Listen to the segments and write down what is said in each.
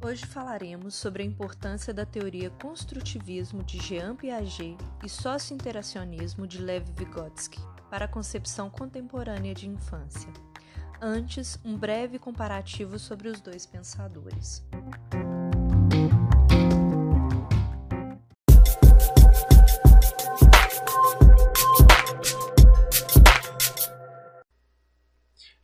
Hoje falaremos sobre a importância da teoria construtivismo de Jean Piaget e socio-interacionismo de Lev Vygotsky para a concepção contemporânea de infância. Antes, um breve comparativo sobre os dois pensadores.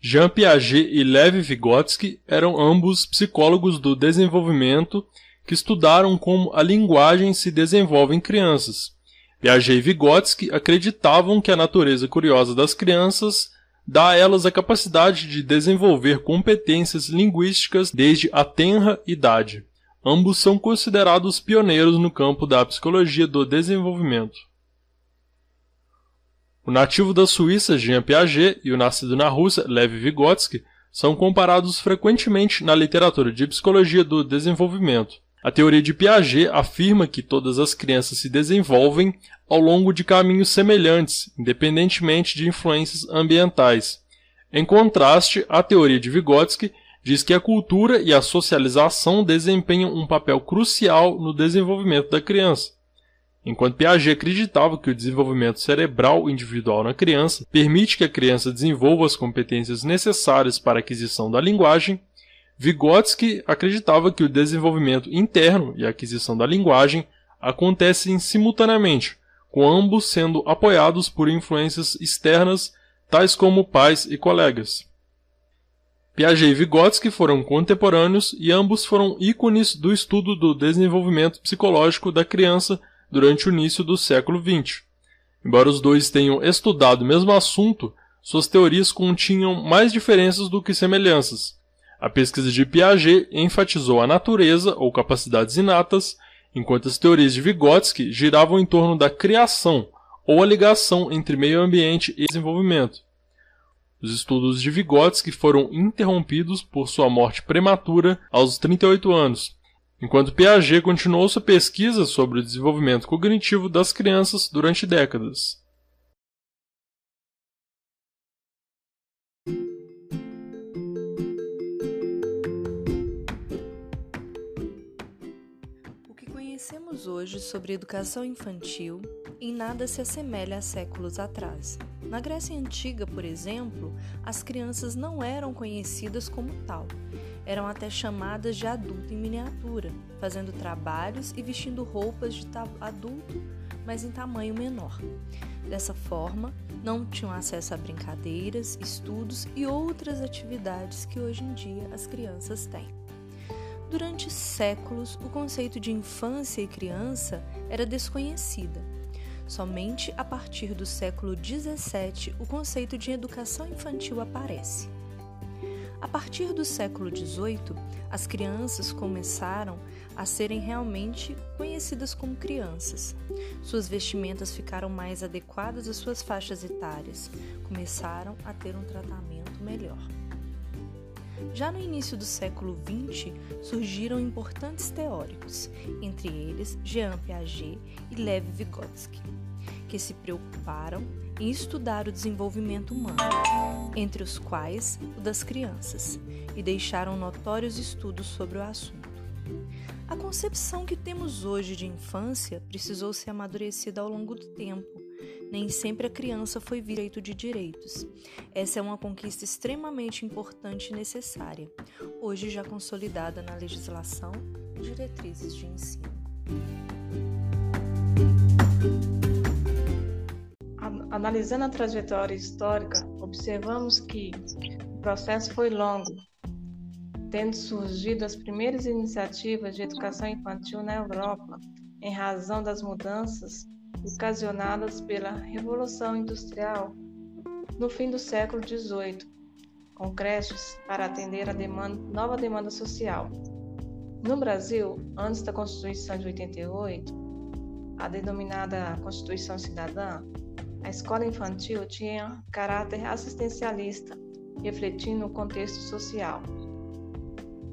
Jean Piaget e Lev Vygotsky eram ambos psicólogos do desenvolvimento que estudaram como a linguagem se desenvolve em crianças. Piaget e Vygotsky acreditavam que a natureza curiosa das crianças dá a elas a capacidade de desenvolver competências linguísticas desde a tenra idade. Ambos são considerados pioneiros no campo da psicologia do desenvolvimento. O nativo da Suíça, Jean Piaget, e o nascido na Rússia, Lev Vygotsky, são comparados frequentemente na literatura de psicologia do desenvolvimento. A teoria de Piaget afirma que todas as crianças se desenvolvem ao longo de caminhos semelhantes, independentemente de influências ambientais. Em contraste, a teoria de Vygotsky diz que a cultura e a socialização desempenham um papel crucial no desenvolvimento da criança. Enquanto Piaget acreditava que o desenvolvimento cerebral individual na criança permite que a criança desenvolva as competências necessárias para a aquisição da linguagem, Vygotsky acreditava que o desenvolvimento interno e a aquisição da linguagem acontecem simultaneamente, com ambos sendo apoiados por influências externas, tais como pais e colegas. Piaget e Vygotsky foram contemporâneos e ambos foram ícones do estudo do desenvolvimento psicológico da criança durante o início do século XX. Embora os dois tenham estudado o mesmo assunto, suas teorias continham mais diferenças do que semelhanças. A pesquisa de Piaget enfatizou a natureza ou capacidades inatas, enquanto as teorias de Vygotsky giravam em torno da criação ou a ligação entre meio ambiente e desenvolvimento. Os estudos de Vygotsky foram interrompidos por sua morte prematura aos 38 anos, enquanto Piaget continuou sua pesquisa sobre o desenvolvimento cognitivo das crianças durante décadas. O que conhecemos hoje sobre educação infantil em nada se assemelha a séculos atrás. Na Grécia Antiga, por exemplo, as crianças não eram conhecidas como tal eram até chamadas de adulto em miniatura, fazendo trabalhos e vestindo roupas de adulto, mas em tamanho menor. Dessa forma, não tinham acesso a brincadeiras, estudos e outras atividades que hoje em dia as crianças têm. Durante séculos, o conceito de infância e criança era desconhecida. Somente a partir do século XVII o conceito de educação infantil aparece. A partir do século XVIII, as crianças começaram a serem realmente conhecidas como crianças. Suas vestimentas ficaram mais adequadas às suas faixas etárias, começaram a ter um tratamento melhor. Já no início do século XX, surgiram importantes teóricos, entre eles Jean Piaget e Lev Vygotsky, que se preocuparam em estudar o desenvolvimento humano, entre os quais o das crianças, e deixaram notórios estudos sobre o assunto. A concepção que temos hoje de infância precisou ser amadurecida ao longo do tempo. Nem sempre a criança foi direito de direitos. Essa é uma conquista extremamente importante e necessária, hoje já consolidada na legislação e diretrizes de ensino. Analisando a trajetória histórica, observamos que o processo foi longo, tendo surgido as primeiras iniciativas de educação infantil na Europa, em razão das mudanças ocasionadas pela Revolução Industrial no fim do século XVIII, com creches para atender a demanda, nova demanda social. No Brasil, antes da Constituição de 88, a denominada Constituição Cidadã, a escola infantil tinha caráter assistencialista, refletindo o contexto social.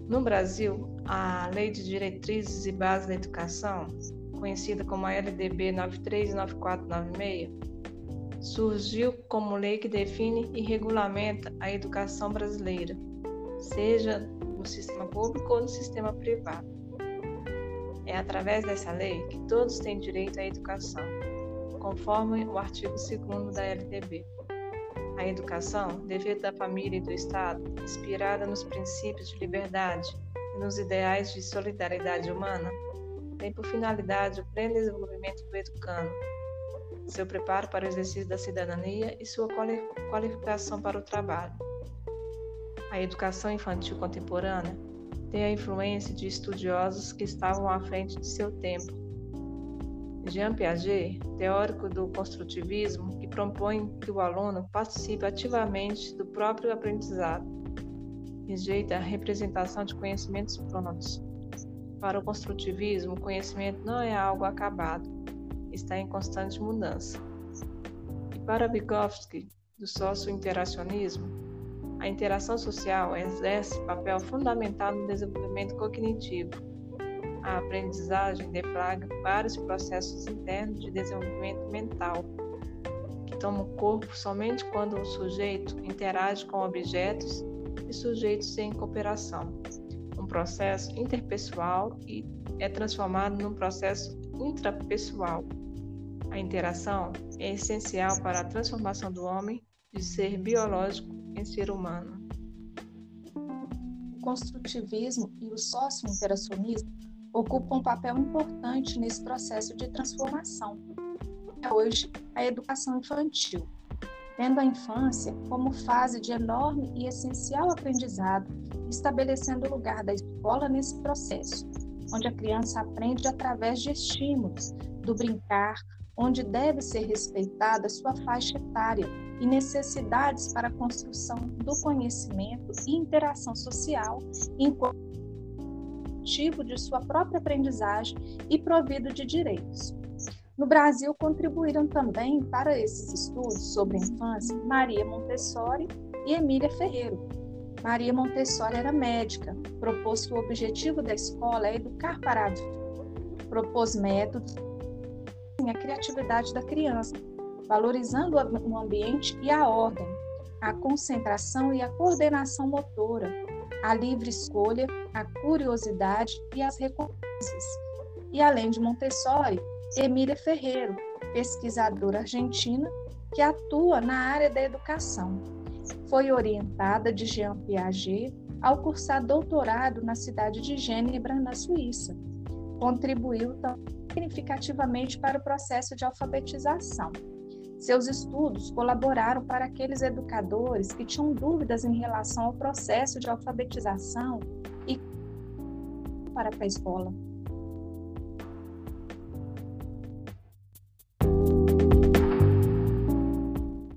No Brasil, a Lei de Diretrizes e Bases da Educação, conhecida como a LDB 939496, surgiu como lei que define e regulamenta a educação brasileira, seja no sistema público ou no sistema privado. É através dessa lei que todos têm direito à educação, conforme o artigo 2 da LDB. A educação, dever da família e do Estado, inspirada nos princípios de liberdade e nos ideais de solidariedade humana, tem por finalidade o pleno desenvolvimento do educando, seu preparo para o exercício da cidadania e sua qualificação para o trabalho. A educação infantil contemporânea tem a influência de estudiosos que estavam à frente de seu tempo. Jean Piaget, teórico do construtivismo, que propõe que o aluno participe ativamente do próprio aprendizado, rejeita a representação de conhecimentos prontos. Para o construtivismo, o conhecimento não é algo acabado, está em constante mudança. E para Vygotsky, do sócio-interacionismo, a interação social exerce papel fundamental no desenvolvimento cognitivo. A aprendizagem deflagra vários processos internos de desenvolvimento mental, que tomam corpo somente quando o sujeito interage com objetos e sujeitos em cooperação. Um processo interpessoal e é transformado num processo intrapessoal. A interação é essencial para a transformação do homem de ser biológico em ser humano. O construtivismo e o socio-interacionismo ocupam um papel importante nesse processo de transformação. É hoje, a educação infantil, tendo a infância como fase de enorme e essencial aprendizado, estabelecendo o lugar da escola nesse processo, onde a criança aprende através de estímulos, do brincar, onde deve ser respeitada sua faixa etária e necessidades para a construção do conhecimento e interação social, enquanto de sua própria aprendizagem e provido de direitos. No Brasil, contribuíram também para esses estudos sobre a infância Maria Montessori e Emília Ferreiro. Maria Montessori era médica, propôs que o objetivo da escola é educar para a vida, propôs métodos a criatividade da criança, valorizando o ambiente e a ordem, a concentração e a coordenação motora, a livre escolha, a curiosidade e as recompensas. E além de Montessori, Emília Ferreiro, pesquisadora argentina que atua na área da educação. Foi orientada de Jean Piaget ao cursar doutorado na cidade de Gênebra, na Suíça. Contribuiu significativamente para o processo de alfabetização. Seus estudos colaboraram para aqueles educadores que tinham dúvidas em relação ao processo de alfabetização para a escola.